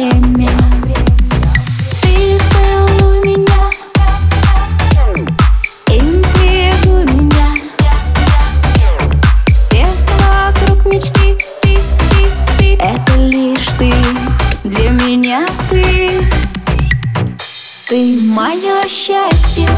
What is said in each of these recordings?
время. Ты целуй меня Интригуй меня. Все вокруг мечты Это лишь ты Для меня ты. Ты мое счастье.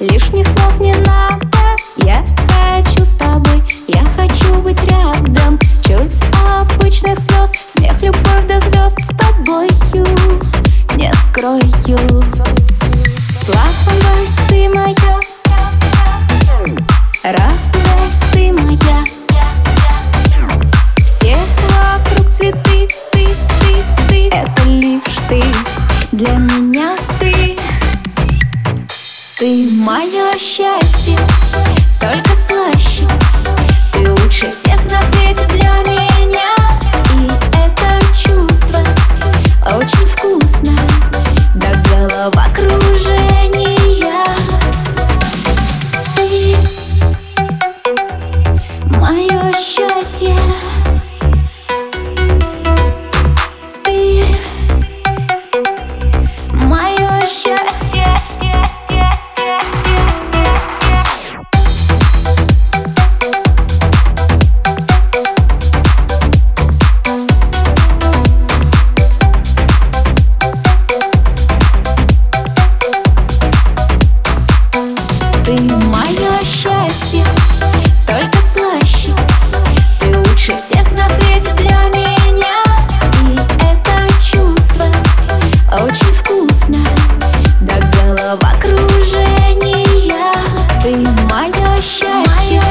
Лишних слов не надо. Я хочу с тобой, я хочу быть рядом. Чуть обычных слез, смех, любовь, меня ты. Ты мое счастье. show. Why you